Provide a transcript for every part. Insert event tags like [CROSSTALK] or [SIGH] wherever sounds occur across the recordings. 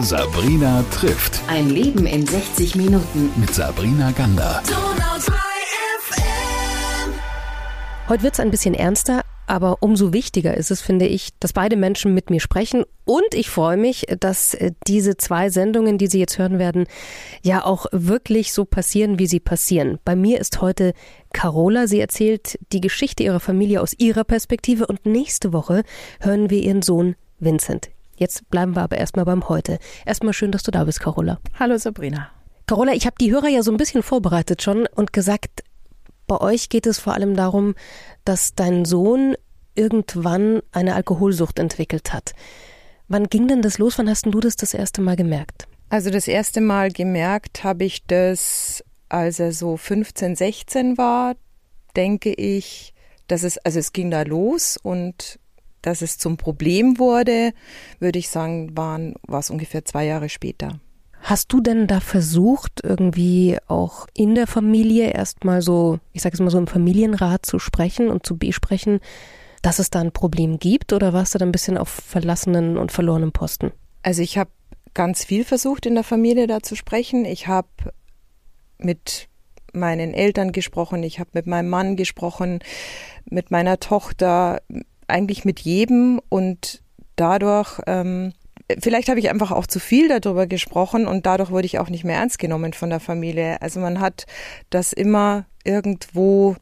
Sabrina trifft. Ein Leben in 60 Minuten. Mit Sabrina Gander. Heute wird es ein bisschen ernster, aber umso wichtiger ist es, finde ich, dass beide Menschen mit mir sprechen. Und ich freue mich, dass äh, diese zwei Sendungen, die Sie jetzt hören werden, ja auch wirklich so passieren, wie sie passieren. Bei mir ist heute Carola. Sie erzählt die Geschichte ihrer Familie aus ihrer Perspektive. Und nächste Woche hören wir ihren Sohn Vincent. Jetzt bleiben wir aber erstmal beim Heute. Erstmal schön, dass du da bist, Carola. Hallo Sabrina. Carola, ich habe die Hörer ja so ein bisschen vorbereitet schon und gesagt, bei euch geht es vor allem darum, dass dein Sohn irgendwann eine Alkoholsucht entwickelt hat. Wann ging denn das los? Wann hast du das das erste Mal gemerkt? Also das erste Mal gemerkt habe ich das, als er so 15, 16 war, denke ich, dass es, also es ging da los und dass es zum Problem wurde, würde ich sagen, waren, war es ungefähr zwei Jahre später. Hast du denn da versucht, irgendwie auch in der Familie erstmal so, ich sage es mal so im Familienrat zu sprechen und zu besprechen, dass es da ein Problem gibt oder warst du da ein bisschen auf verlassenen und verlorenen Posten? Also ich habe ganz viel versucht in der Familie da zu sprechen. Ich habe mit meinen Eltern gesprochen, ich habe mit meinem Mann gesprochen, mit meiner Tochter, eigentlich mit jedem und dadurch, ähm, vielleicht habe ich einfach auch zu viel darüber gesprochen und dadurch wurde ich auch nicht mehr ernst genommen von der Familie. Also man hat das immer irgendwo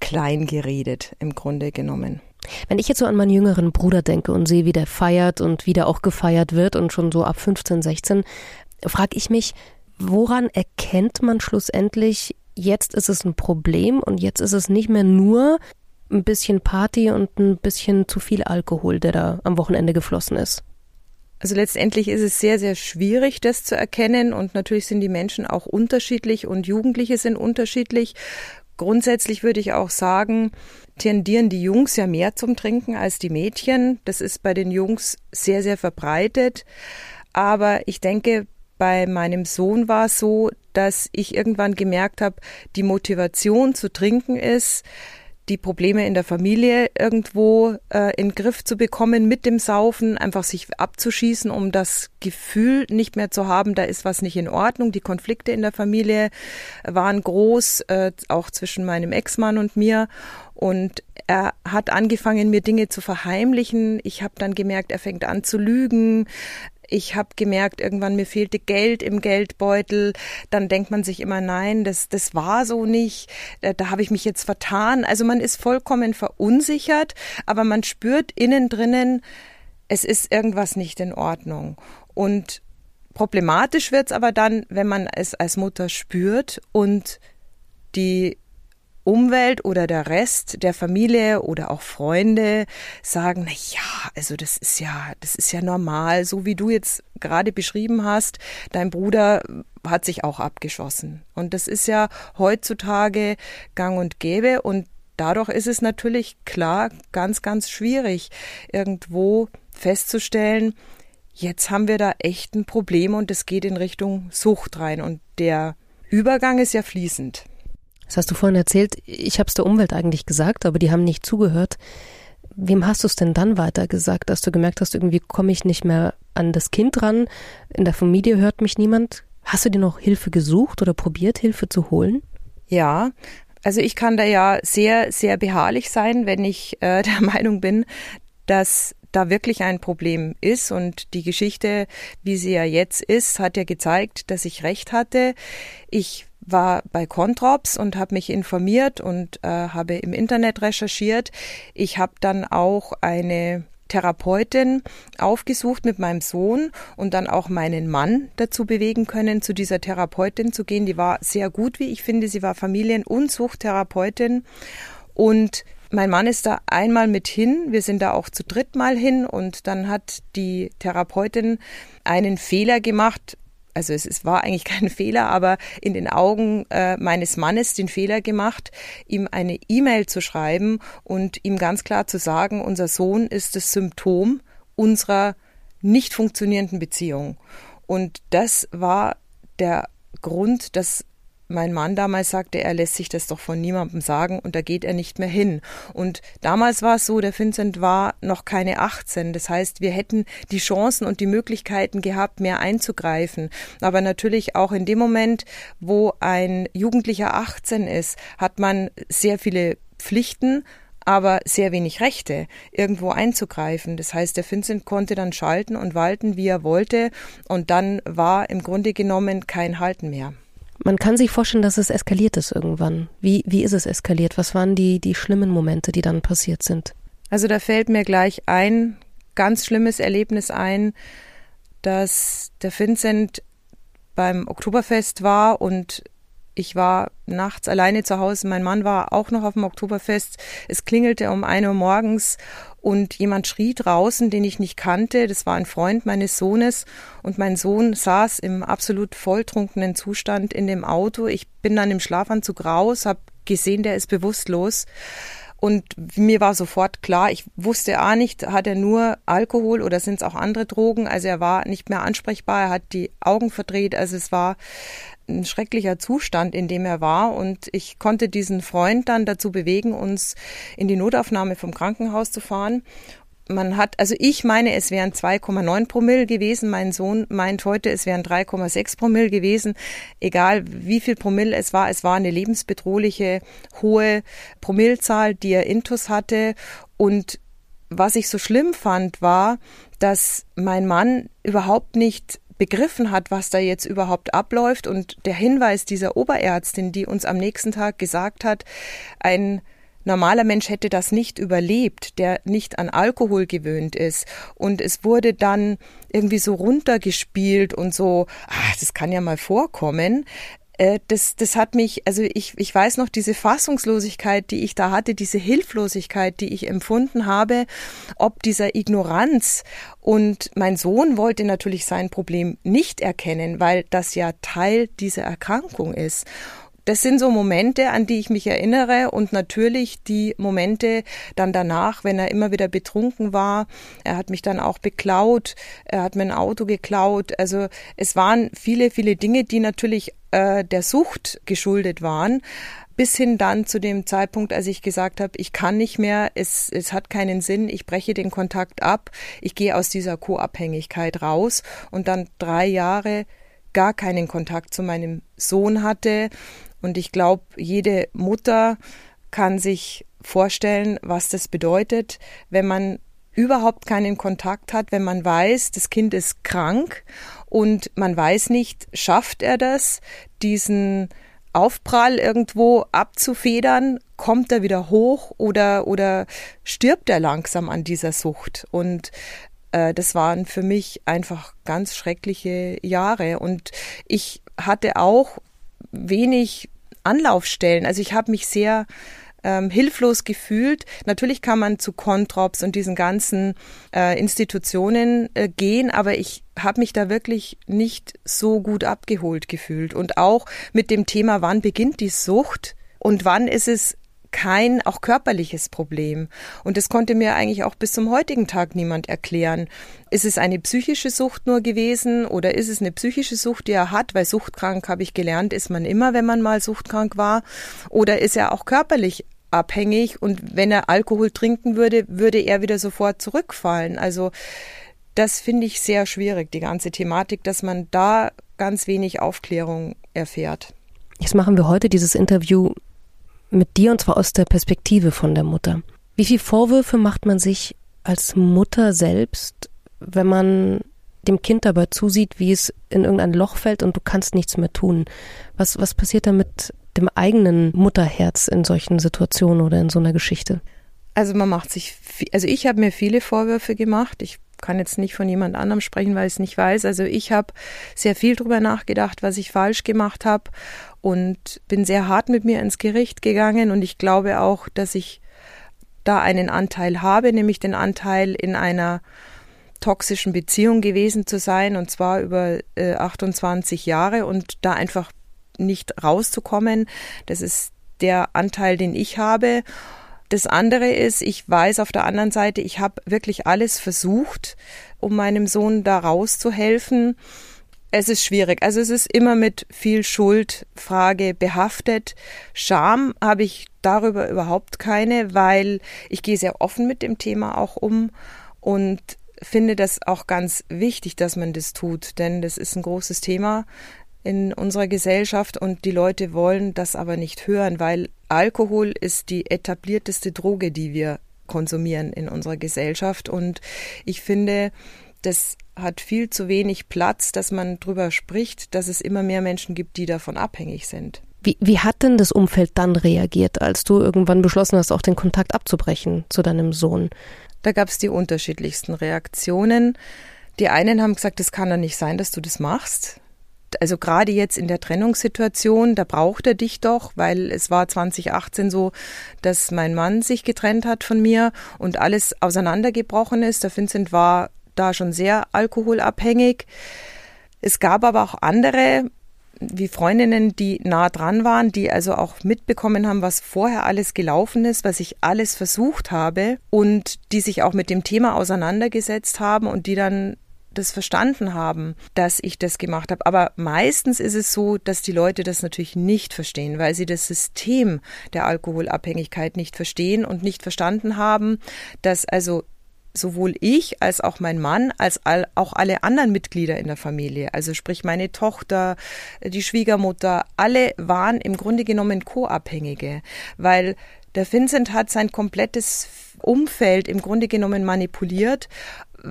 klein geredet, im Grunde genommen. Wenn ich jetzt so an meinen jüngeren Bruder denke und sehe, wie der feiert und wie der auch gefeiert wird und schon so ab 15, 16, frage ich mich, woran erkennt man schlussendlich, jetzt ist es ein Problem und jetzt ist es nicht mehr nur ein bisschen Party und ein bisschen zu viel Alkohol, der da am Wochenende geflossen ist? Also letztendlich ist es sehr, sehr schwierig, das zu erkennen. Und natürlich sind die Menschen auch unterschiedlich und Jugendliche sind unterschiedlich. Grundsätzlich würde ich auch sagen, tendieren die Jungs ja mehr zum Trinken als die Mädchen. Das ist bei den Jungs sehr, sehr verbreitet. Aber ich denke, bei meinem Sohn war es so, dass ich irgendwann gemerkt habe, die Motivation zu trinken ist, die Probleme in der Familie irgendwo äh, in den Griff zu bekommen mit dem Saufen, einfach sich abzuschießen, um das Gefühl nicht mehr zu haben, da ist was nicht in Ordnung. Die Konflikte in der Familie waren groß, äh, auch zwischen meinem Ex-Mann und mir. Und er hat angefangen, mir Dinge zu verheimlichen. Ich habe dann gemerkt, er fängt an zu lügen. Ich habe gemerkt, irgendwann mir fehlte Geld im Geldbeutel. Dann denkt man sich immer, nein, das, das war so nicht. Da, da habe ich mich jetzt vertan. Also man ist vollkommen verunsichert, aber man spürt innen drinnen, es ist irgendwas nicht in Ordnung. Und problematisch wird's aber dann, wenn man es als Mutter spürt und die Umwelt oder der Rest der Familie oder auch Freunde sagen, na ja, also das ist ja, das ist ja normal, so wie du jetzt gerade beschrieben hast, dein Bruder hat sich auch abgeschossen. Und das ist ja heutzutage gang und gäbe und dadurch ist es natürlich klar ganz, ganz schwierig, irgendwo festzustellen, jetzt haben wir da echt ein Problem und es geht in Richtung Sucht rein und der Übergang ist ja fließend. Das hast du vorhin erzählt, ich habe es der Umwelt eigentlich gesagt, aber die haben nicht zugehört. Wem hast du es denn dann weiter gesagt, dass du gemerkt hast, irgendwie komme ich nicht mehr an das Kind ran, in der Familie hört mich niemand? Hast du dir noch Hilfe gesucht oder probiert, Hilfe zu holen? Ja, also ich kann da ja sehr, sehr beharrlich sein, wenn ich äh, [LAUGHS] der Meinung bin, dass da wirklich ein Problem ist. Und die Geschichte, wie sie ja jetzt ist, hat ja gezeigt, dass ich recht hatte. Ich war bei Controps und habe mich informiert und äh, habe im Internet recherchiert. Ich habe dann auch eine Therapeutin aufgesucht mit meinem Sohn und dann auch meinen Mann dazu bewegen können, zu dieser Therapeutin zu gehen. Die war sehr gut, wie ich finde. Sie war Familien- und Suchttherapeutin und mein Mann ist da einmal mit hin. Wir sind da auch zu dritt mal hin und dann hat die Therapeutin einen Fehler gemacht, also es, es war eigentlich [LAUGHS] kein Fehler, aber in den Augen äh, meines Mannes den Fehler gemacht, ihm eine E-Mail zu schreiben und ihm ganz klar zu sagen, unser Sohn ist das Symptom unserer nicht funktionierenden Beziehung. Und das war der Grund, dass mein Mann damals sagte, er lässt sich das doch von niemandem sagen und da geht er nicht mehr hin. Und damals war es so, der Vincent war noch keine 18. Das heißt, wir hätten die Chancen und die Möglichkeiten gehabt, mehr einzugreifen. Aber natürlich auch in dem Moment, wo ein Jugendlicher 18 ist, hat man sehr viele Pflichten, aber sehr wenig Rechte, irgendwo einzugreifen. Das heißt, der Vincent konnte dann schalten und walten, wie er wollte, und dann war im Grunde genommen kein Halten mehr. Man kann sich vorstellen, dass es eskaliert ist irgendwann. Wie, wie ist es eskaliert? Was waren die, die schlimmen Momente, die dann passiert sind? Also da fällt mir gleich ein ganz schlimmes Erlebnis ein, dass der Vincent beim Oktoberfest war und ich war nachts alleine zu Hause. Mein Mann war auch noch auf dem Oktoberfest. Es klingelte um ein Uhr morgens und jemand schrie draußen, den ich nicht kannte. Das war ein Freund meines Sohnes und mein Sohn saß im absolut volltrunkenen Zustand in dem Auto. Ich bin dann im Schlafanzug raus, habe gesehen, der ist bewusstlos. Und mir war sofort klar, ich wusste auch nicht, hat er nur Alkohol oder sind es auch andere Drogen? Also er war nicht mehr ansprechbar, er hat die Augen verdreht. Also es war ein schrecklicher Zustand, in dem er war. Und ich konnte diesen Freund dann dazu bewegen, uns in die Notaufnahme vom Krankenhaus zu fahren. Man hat, also ich meine, es wären 2,9 Promille gewesen. Mein Sohn meint heute, es wären 3,6 Promille gewesen. Egal wie viel Promille es war, es war eine lebensbedrohliche hohe Promillezahl, die er intus hatte. Und was ich so schlimm fand, war, dass mein Mann überhaupt nicht begriffen hat, was da jetzt überhaupt abläuft. Und der Hinweis dieser Oberärztin, die uns am nächsten Tag gesagt hat, ein normaler Mensch hätte das nicht überlebt, der nicht an Alkohol gewöhnt ist. Und es wurde dann irgendwie so runtergespielt und so, ah, das kann ja mal vorkommen. Äh, das, das hat mich, also ich, ich weiß noch, diese Fassungslosigkeit, die ich da hatte, diese Hilflosigkeit, die ich empfunden habe, ob dieser Ignoranz. Und mein Sohn wollte natürlich sein Problem nicht erkennen, weil das ja Teil dieser Erkrankung ist das sind so Momente, an die ich mich erinnere und natürlich die Momente dann danach, wenn er immer wieder betrunken war. Er hat mich dann auch beklaut, er hat mir ein Auto geklaut. Also es waren viele, viele Dinge, die natürlich äh, der Sucht geschuldet waren bis hin dann zu dem Zeitpunkt, als ich gesagt habe, ich kann nicht mehr, es, es hat keinen Sinn, ich breche den Kontakt ab, ich gehe aus dieser Co-Abhängigkeit raus und dann drei Jahre gar keinen Kontakt zu meinem Sohn hatte und ich glaube, jede Mutter kann sich vorstellen, was das bedeutet, wenn man überhaupt keinen Kontakt hat, wenn man weiß, das Kind ist krank und man weiß nicht, schafft er das, diesen Aufprall irgendwo abzufedern, kommt er wieder hoch oder, oder stirbt er langsam an dieser Sucht? Und äh, das waren für mich einfach ganz schreckliche Jahre. Und ich hatte auch wenig Anlaufstellen. Also ich habe mich sehr ähm, hilflos gefühlt. Natürlich kann man zu Controps und diesen ganzen äh, Institutionen äh, gehen, aber ich habe mich da wirklich nicht so gut abgeholt gefühlt. Und auch mit dem Thema, wann beginnt die Sucht und wann ist es kein auch körperliches Problem. Und das konnte mir eigentlich auch bis zum heutigen Tag niemand erklären. Ist es eine psychische Sucht nur gewesen oder ist es eine psychische Sucht, die er hat? Weil suchtkrank, habe ich gelernt, ist man immer, wenn man mal suchtkrank war. Oder ist er auch körperlich abhängig und wenn er Alkohol trinken würde, würde er wieder sofort zurückfallen. Also das finde ich sehr schwierig, die ganze Thematik, dass man da ganz wenig Aufklärung erfährt. Jetzt machen wir heute dieses Interview mit dir und zwar aus der Perspektive von der Mutter. Wie viel Vorwürfe macht man sich als Mutter selbst, wenn man dem Kind dabei zusieht, wie es in irgendein Loch fällt und du kannst nichts mehr tun? Was, was passiert da mit dem eigenen Mutterherz in solchen Situationen oder in so einer Geschichte? Also man macht sich, also ich habe mir viele Vorwürfe gemacht. Ich kann jetzt nicht von jemand anderem sprechen, weil ich es nicht weiß. Also ich habe sehr viel drüber nachgedacht, was ich falsch gemacht habe und bin sehr hart mit mir ins Gericht gegangen und ich glaube auch, dass ich da einen Anteil habe, nämlich den Anteil in einer toxischen Beziehung gewesen zu sein und zwar über äh, 28 Jahre und da einfach nicht rauszukommen. Das ist der Anteil, den ich habe. Das andere ist, ich weiß auf der anderen Seite, ich habe wirklich alles versucht, um meinem Sohn da rauszuhelfen. Es ist schwierig. Also es ist immer mit viel Schuldfrage behaftet. Scham habe ich darüber überhaupt keine, weil ich gehe sehr offen mit dem Thema auch um und finde das auch ganz wichtig, dass man das tut, denn das ist ein großes Thema in unserer Gesellschaft und die Leute wollen das aber nicht hören, weil Alkohol ist die etablierteste Droge, die wir konsumieren in unserer Gesellschaft und ich finde, das hat viel zu wenig Platz, dass man darüber spricht, dass es immer mehr Menschen gibt, die davon abhängig sind. Wie, wie hat denn das Umfeld dann reagiert, als du irgendwann beschlossen hast, auch den Kontakt abzubrechen zu deinem Sohn? Da gab es die unterschiedlichsten Reaktionen. Die einen haben gesagt, es kann doch nicht sein, dass du das machst. Also gerade jetzt in der Trennungssituation, da braucht er dich doch, weil es war 2018 so, dass mein Mann sich getrennt hat von mir und alles auseinandergebrochen ist. Der Vincent war da schon sehr alkoholabhängig. Es gab aber auch andere, wie Freundinnen, die nah dran waren, die also auch mitbekommen haben, was vorher alles gelaufen ist, was ich alles versucht habe und die sich auch mit dem Thema auseinandergesetzt haben und die dann das verstanden haben, dass ich das gemacht habe. Aber meistens ist es so, dass die Leute das natürlich nicht verstehen, weil sie das System der Alkoholabhängigkeit nicht verstehen und nicht verstanden haben, dass also sowohl ich als auch mein Mann, als auch alle anderen Mitglieder in der Familie, also sprich meine Tochter, die Schwiegermutter, alle waren im Grunde genommen Co-Abhängige, weil der Vincent hat sein komplettes Umfeld im Grunde genommen manipuliert,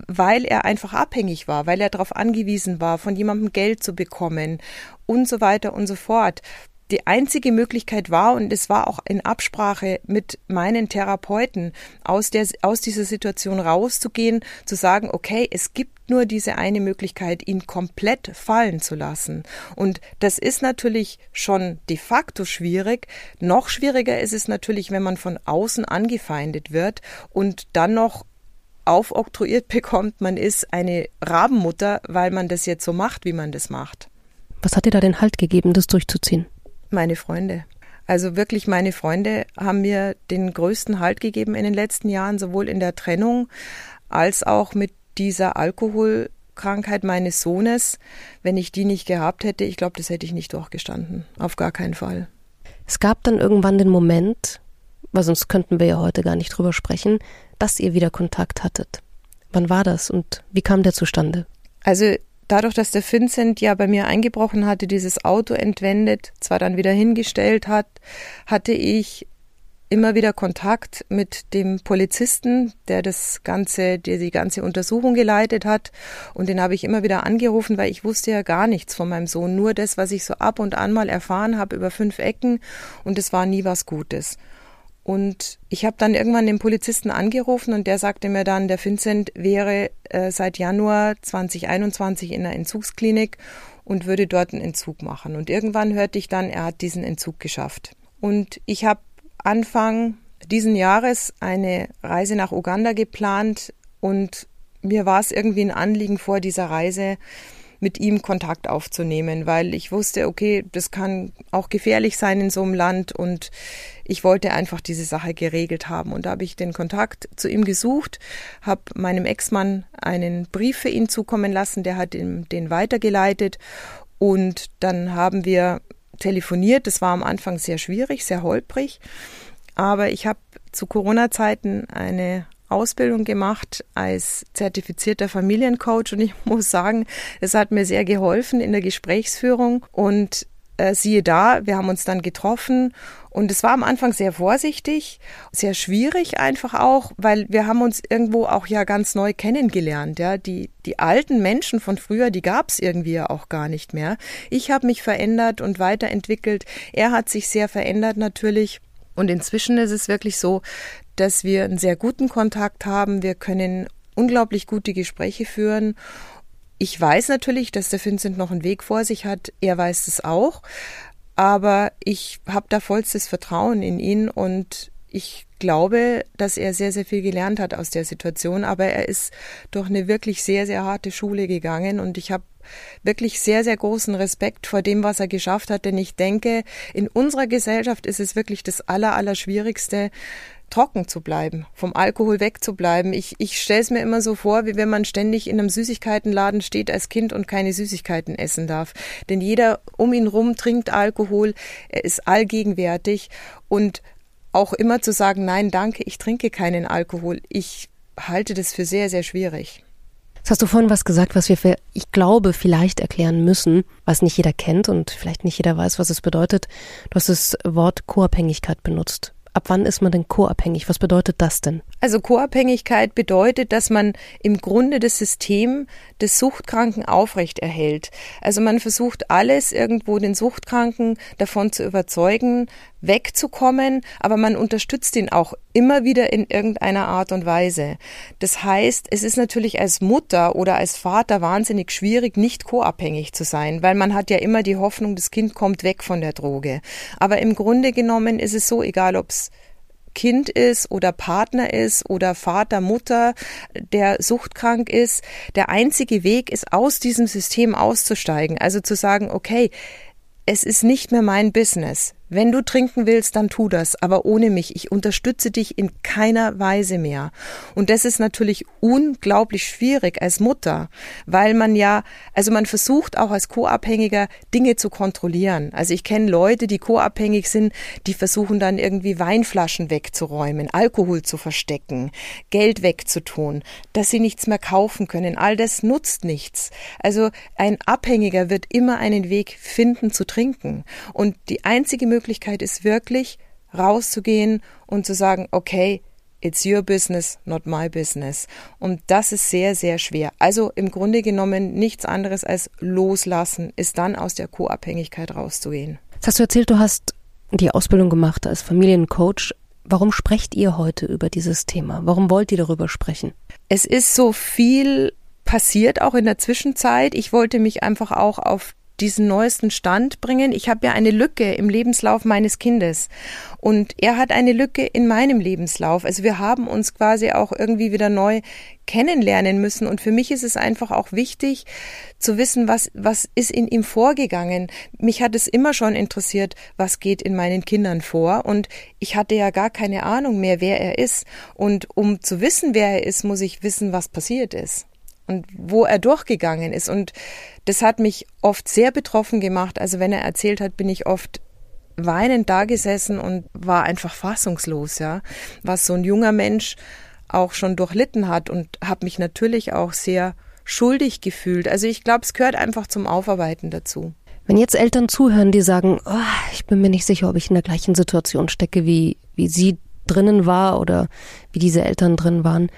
weil er einfach abhängig war, weil er darauf angewiesen war, von jemandem Geld zu bekommen und so weiter und so fort die einzige Möglichkeit war, und es war auch in Absprache mit meinen Therapeuten, aus, der, aus dieser Situation rauszugehen, zu sagen, okay, es gibt nur diese eine Möglichkeit, ihn komplett fallen zu lassen. Und das ist natürlich schon de facto schwierig. Noch schwieriger ist es natürlich, wenn man von außen angefeindet wird und dann noch aufoktroyiert bekommt, man ist eine Rabenmutter, weil man das jetzt so macht, wie man das macht. Was hat dir da den Halt gegeben, das durchzuziehen? Meine Freunde. Also wirklich meine Freunde haben mir den größten Halt gegeben in den letzten Jahren, sowohl in der Trennung als auch mit dieser Alkoholkrankheit meines Sohnes. Wenn ich die nicht gehabt hätte, ich glaube, das hätte ich nicht durchgestanden. Auf gar keinen Fall. Es gab dann irgendwann den Moment, weil sonst könnten wir ja heute gar nicht drüber sprechen, dass ihr wieder Kontakt hattet. Wann war das und wie kam der zustande? Also dadurch, dass der Vincent ja bei mir eingebrochen hatte, dieses Auto entwendet, zwar dann wieder hingestellt hat, hatte ich immer wieder Kontakt mit dem Polizisten, der das ganze, der die ganze Untersuchung geleitet hat. Und den habe ich immer wieder angerufen, weil ich wusste ja gar nichts von meinem Sohn. Nur das, was ich so ab und an mal erfahren habe über fünf Ecken. Und es war nie was Gutes. Und ich habe dann irgendwann den Polizisten angerufen und der sagte mir dann, der Vincent wäre äh, seit Januar 2021 in einer Entzugsklinik und würde dort einen Entzug machen. Und irgendwann hörte ich dann, er hat diesen Entzug geschafft. Und ich habe Anfang diesen Jahres eine Reise nach Uganda geplant und mir war es irgendwie ein Anliegen vor dieser Reise, mit ihm Kontakt aufzunehmen, weil ich wusste, okay, das kann auch gefährlich sein in so einem Land und ich wollte einfach diese Sache geregelt haben. Und da habe ich den Kontakt zu ihm gesucht, habe meinem Ex-Mann einen Brief für ihn zukommen lassen, der hat ihn, den weitergeleitet und dann haben wir telefoniert. Das war am Anfang sehr schwierig, sehr holprig. Aber ich habe zu Corona-Zeiten eine Ausbildung gemacht als zertifizierter Familiencoach und ich [LAUGHS] muss sagen, es hat mir sehr geholfen in der Gesprächsführung und äh, siehe da, wir haben uns dann getroffen und es war am Anfang sehr vorsichtig, sehr schwierig einfach auch, weil wir haben uns irgendwo auch ja ganz neu kennengelernt. Ja, die die alten Menschen von früher, die gab es irgendwie ja auch gar nicht mehr. Ich habe mich verändert und weiterentwickelt. Er hat sich sehr verändert natürlich. Und inzwischen ist es wirklich so, dass wir einen sehr guten Kontakt haben. Wir können unglaublich gute Gespräche führen. Ich weiß natürlich, dass der Vincent noch einen Weg vor sich hat. Er weiß es auch. Aber ich habe da vollstes Vertrauen in ihn und ich glaube, dass er sehr, sehr viel gelernt hat aus der Situation, aber er ist durch eine wirklich sehr, sehr harte Schule gegangen und ich habe wirklich sehr, sehr großen Respekt vor dem, was er geschafft hat, denn ich denke, in unserer Gesellschaft ist es wirklich das Aller, Allerschwierigste, trocken zu bleiben, vom Alkohol wegzubleiben. Ich, ich stelle es mir immer so vor, wie wenn man ständig in einem Süßigkeitenladen steht als Kind und keine Süßigkeiten essen darf. Denn jeder um ihn rum trinkt Alkohol, er ist allgegenwärtig und auch immer zu sagen, nein, danke, ich trinke keinen Alkohol. Ich halte das für sehr, sehr schwierig. Jetzt hast du vorhin was gesagt, was wir, für, ich glaube, vielleicht erklären müssen, was nicht jeder kennt und vielleicht nicht jeder weiß, was es bedeutet. Du hast das Wort Co-Abhängigkeit benutzt. Ab wann ist man denn co-abhängig? Was bedeutet das denn? Also Co-Abhängigkeit bedeutet, dass man im Grunde das System des Suchtkranken aufrechterhält. Also man versucht alles irgendwo den Suchtkranken davon zu überzeugen, wegzukommen, aber man unterstützt ihn auch immer wieder in irgendeiner Art und Weise. Das heißt, es ist natürlich als Mutter oder als Vater wahnsinnig schwierig, nicht co-abhängig zu sein, weil man hat ja immer die Hoffnung, das Kind kommt weg von der Droge. Aber im Grunde genommen ist es so, egal ob es Kind ist oder Partner ist oder Vater, Mutter, der suchtkrank ist. Der einzige Weg ist, aus diesem System auszusteigen. Also zu sagen, okay, es ist nicht mehr mein Business. Wenn du trinken willst, dann tu das, aber ohne mich. Ich unterstütze dich in keiner Weise mehr. Und das ist natürlich unglaublich schwierig als Mutter, weil man ja, also man versucht auch als Co-Abhängiger Dinge zu kontrollieren. Also ich kenne Leute, die co-abhängig sind, die versuchen dann irgendwie Weinflaschen wegzuräumen, Alkohol zu verstecken, Geld wegzutun, dass sie nichts mehr kaufen können. All das nutzt nichts. Also ein Abhängiger wird immer einen Weg finden zu trinken. Und die einzige Möglichkeit, Möglichkeit ist wirklich rauszugehen und zu sagen, okay, it's your business, not my business. Und das ist sehr, sehr schwer. Also im Grunde genommen nichts anderes als loslassen, ist dann aus der Co-Abhängigkeit rauszugehen. Jetzt hast du erzählt, du hast die Ausbildung gemacht als Familiencoach. Warum sprecht ihr heute über dieses Thema? Warum wollt ihr darüber sprechen? Es ist so viel passiert auch in der Zwischenzeit. Ich wollte mich einfach auch auf diesen neuesten Stand bringen. Ich habe ja eine Lücke im Lebenslauf meines Kindes und er hat eine Lücke in meinem Lebenslauf. Also wir haben uns quasi auch irgendwie wieder neu kennenlernen müssen und für mich ist es einfach auch wichtig zu wissen, was was ist in ihm vorgegangen. Mich hat es immer schon interessiert, was geht in meinen Kindern vor und ich hatte ja gar keine Ahnung mehr, wer er ist und um zu wissen, wer er ist, muss ich wissen, was passiert ist und wo er durchgegangen ist. Und das hat mich oft sehr betroffen gemacht. Also wenn er erzählt hat, bin ich oft weinend da gesessen und war einfach fassungslos, ja, was so ein junger Mensch auch schon durchlitten hat und habe mich natürlich auch sehr schuldig gefühlt. Also ich glaube, es gehört einfach zum Aufarbeiten dazu. Wenn jetzt Eltern zuhören, die sagen, oh, ich bin mir nicht sicher, ob ich in der gleichen Situation stecke, wie, wie sie drinnen war oder wie diese Eltern drin waren,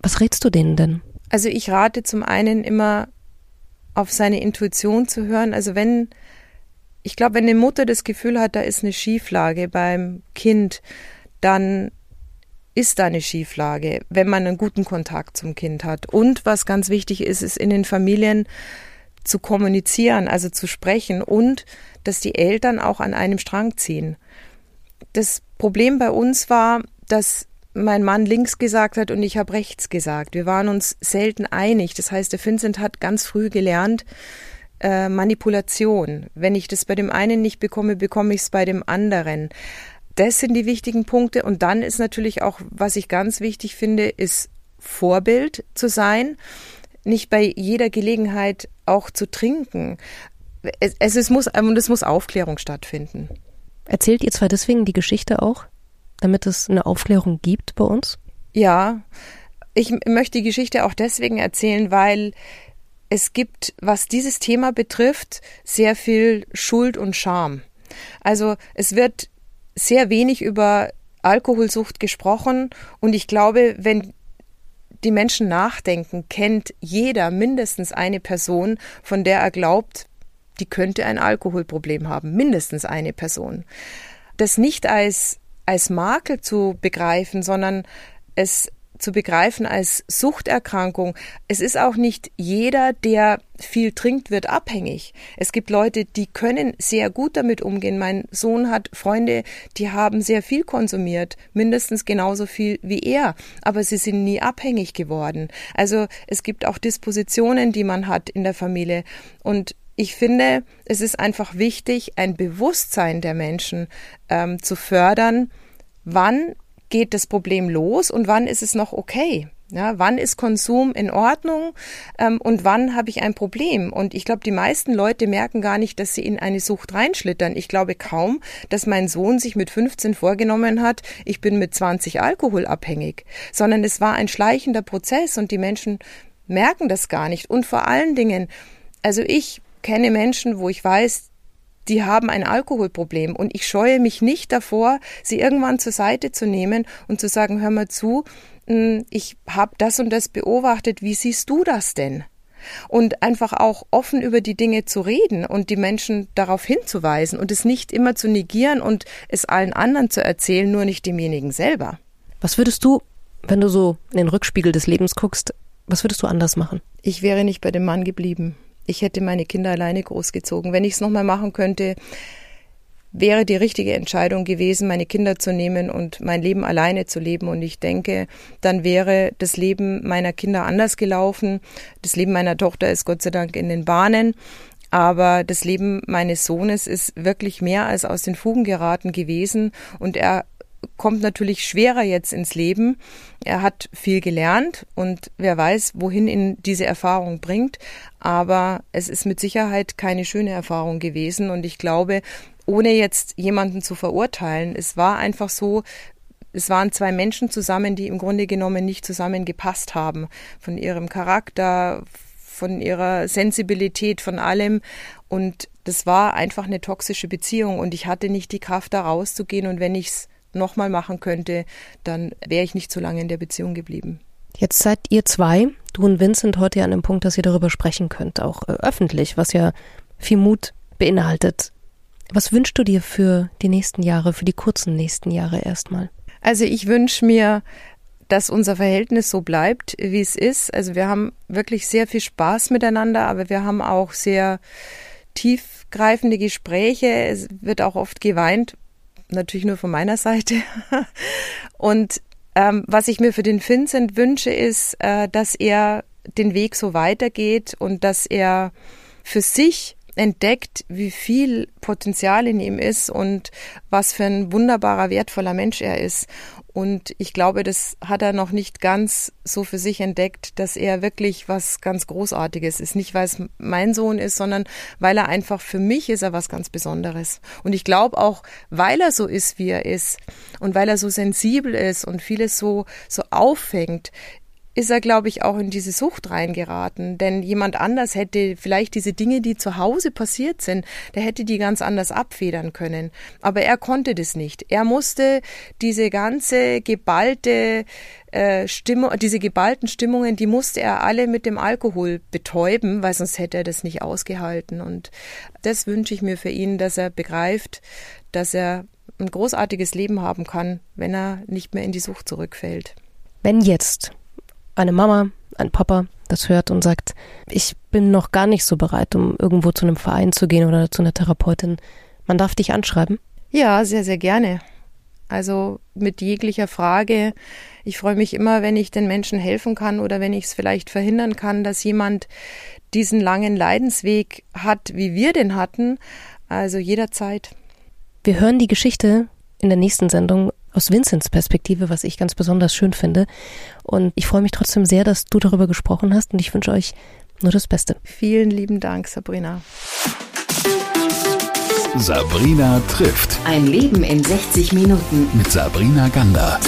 was rätst du denen denn? Also ich rate zum einen immer auf seine Intuition zu hören. Also wenn, ich glaube, wenn eine Mutter das Gefühl hat, da ist eine Schieflage beim Kind, dann ist da eine Schieflage, wenn man einen guten Kontakt zum Kind hat. Und was ganz wichtig ist, ist in den Familien zu kommunizieren, also zu sprechen und dass die Eltern auch an einem Strang ziehen. Das Problem bei uns war, dass mein Mann links gesagt hat und ich habe rechts gesagt. Wir waren uns selten einig. Das heißt, der Vincent hat ganz früh gelernt, äh, Manipulation. Wenn ich das bei dem einen nicht bekomme, bekomme ich es bei dem anderen. Das sind die wichtigen Punkte. Und dann ist natürlich auch, was ich ganz wichtig finde, ist Vorbild zu sein. Nicht bei jeder Gelegenheit auch zu trinken. Es, es, es muss, und es muss Aufklärung stattfinden. Erzählt ihr zwar deswegen die Geschichte auch? Damit es eine Aufklärung gibt bei uns? Ja, ich möchte die Geschichte auch deswegen erzählen, weil es gibt, was dieses Thema betrifft, sehr viel Schuld und Scham. Also es wird sehr wenig über Alkoholsucht gesprochen und ich glaube, wenn die Menschen nachdenken, kennt jeder mindestens eine Person, von der er glaubt, die könnte ein Alkoholproblem haben. Mindestens eine Person. Das nicht als als Makel zu begreifen, sondern es zu begreifen als Suchterkrankung. Es ist auch nicht jeder, der viel trinkt, wird abhängig. Es gibt Leute, die können sehr gut damit umgehen. Mein Sohn hat Freunde, die haben sehr viel konsumiert, mindestens genauso viel wie er, aber sie sind nie abhängig geworden. Also es gibt auch Dispositionen, die man hat in der Familie und ich finde, es ist einfach wichtig, ein Bewusstsein der Menschen ähm, zu fördern, wann geht das Problem los und wann ist es noch okay. Ja, wann ist Konsum in Ordnung ähm, und wann habe ich ein Problem? Und ich glaube, die meisten Leute merken gar nicht, dass sie in eine Sucht reinschlittern. Ich glaube kaum, dass mein Sohn sich mit 15 vorgenommen hat, ich bin mit 20 alkoholabhängig, sondern es war ein schleichender Prozess und die Menschen merken das gar nicht. Und vor allen Dingen, also ich kenne Menschen, wo ich weiß, die haben ein Alkoholproblem und ich scheue mich nicht davor, sie irgendwann zur Seite zu nehmen und zu sagen, hör mal zu, hm, ich habe das und das beobachtet, wie siehst du das denn? Und einfach auch offen über die Dinge zu reden und die Menschen darauf hinzuweisen und es nicht immer zu negieren und es allen anderen zu erzählen, nur nicht demjenigen selber. Was würdest du, wenn du so in den Rückspiegel des Lebens guckst, was würdest du anders machen? Ich wäre nicht bei dem Mann geblieben. Ich hätte meine Kinder alleine großgezogen. Wenn ich es nochmal machen könnte, wäre die richtige Entscheidung gewesen, meine Kinder zu nehmen und mein Leben alleine zu leben. Und ich denke, dann wäre das Leben meiner Kinder anders gelaufen. Das Leben meiner Tochter ist Gott sei Dank in den Bahnen. Aber das Leben meines Sohnes ist wirklich mehr als aus den Fugen geraten gewesen. Und er kommt natürlich schwerer jetzt ins Leben. Er hat viel gelernt und wer weiß, wohin ihn diese Erfahrung bringt. Aber es ist mit Sicherheit keine schöne Erfahrung gewesen und ich glaube, ohne jetzt jemanden zu verurteilen, es war einfach so, es waren zwei Menschen zusammen, die im Grunde genommen nicht zusammengepasst haben. Von ihrem Charakter, von ihrer Sensibilität, von allem. Und das war einfach eine toxische Beziehung und ich hatte nicht die Kraft, da rauszugehen. Und wenn ich es nochmal machen könnte, dann wäre ich nicht so lange in der Beziehung geblieben. Jetzt seid ihr zwei, du und Vincent, heute an dem Punkt, dass ihr darüber sprechen könnt, auch äh, öffentlich, was ja viel Mut beinhaltet. Was wünschst du dir für die nächsten Jahre, für die kurzen nächsten Jahre erstmal? Also ich wünsche mir, dass unser Verhältnis so bleibt, wie es ist. Also wir haben wirklich sehr viel Spaß miteinander, aber wir haben auch sehr tiefgreifende Gespräche. Es wird auch oft geweint, natürlich nur von meiner Seite. [LAUGHS] Und ähm, was ich mir für den Vincent wünsche, ist, äh, dass er den Weg so weitergeht und dass er für sich entdeckt, wie viel Potenzial in ihm ist und was für ein wunderbarer, wertvoller Mensch er ist. Und ich glaube, das hat er noch nicht ganz so für sich entdeckt, dass er wirklich was ganz Großartiges ist. Nicht, weil es mein Sohn ist, sondern weil er einfach für mich ist er was ganz Besonderes. Und ich glaube auch, weil er so ist, wie er ist und weil er so sensibel ist und vieles so, so auffängt, ist er, glaube ich, auch in diese Sucht reingeraten. Denn jemand anders hätte vielleicht diese Dinge, die zu Hause passiert sind, der hätte die ganz anders abfedern können. Aber er konnte das nicht. Er musste diese ganze geballte äh, Stimmung, diese geballten Stimmungen, die musste er alle mit dem Alkohol betäuben, weil sonst hätte er das nicht ausgehalten. Und das wünsche ich mir für ihn, dass er begreift, dass er ein großartiges Leben haben kann, wenn er nicht mehr in die Sucht zurückfällt. Wenn jetzt eine Mama, ein Papa das hört und sagt, ich bin noch gar nicht so bereit, um irgendwo zu einem Verein zu gehen oder zu einer Therapeutin, man darf dich anschreiben? Ja, sehr, sehr gerne. Also mit jeglicher Frage. Ich freue mich immer, wenn ich den Menschen helfen kann oder wenn ich es vielleicht verhindern kann, dass jemand diesen langen Leidensweg hat, wie wir den hatten. Also jederzeit. Wir hören die Geschichte in der nächsten Sendung aus Vincents Perspektive, was ich ganz besonders schön finde. Und ich freue mich trotzdem sehr, dass du darüber gesprochen hast und ich wünsche euch nur das Beste. Vielen lieben Dank, Sabrina. Sabrina trifft. Ein Leben in 60 Minuten. Mit Sabrina Gander.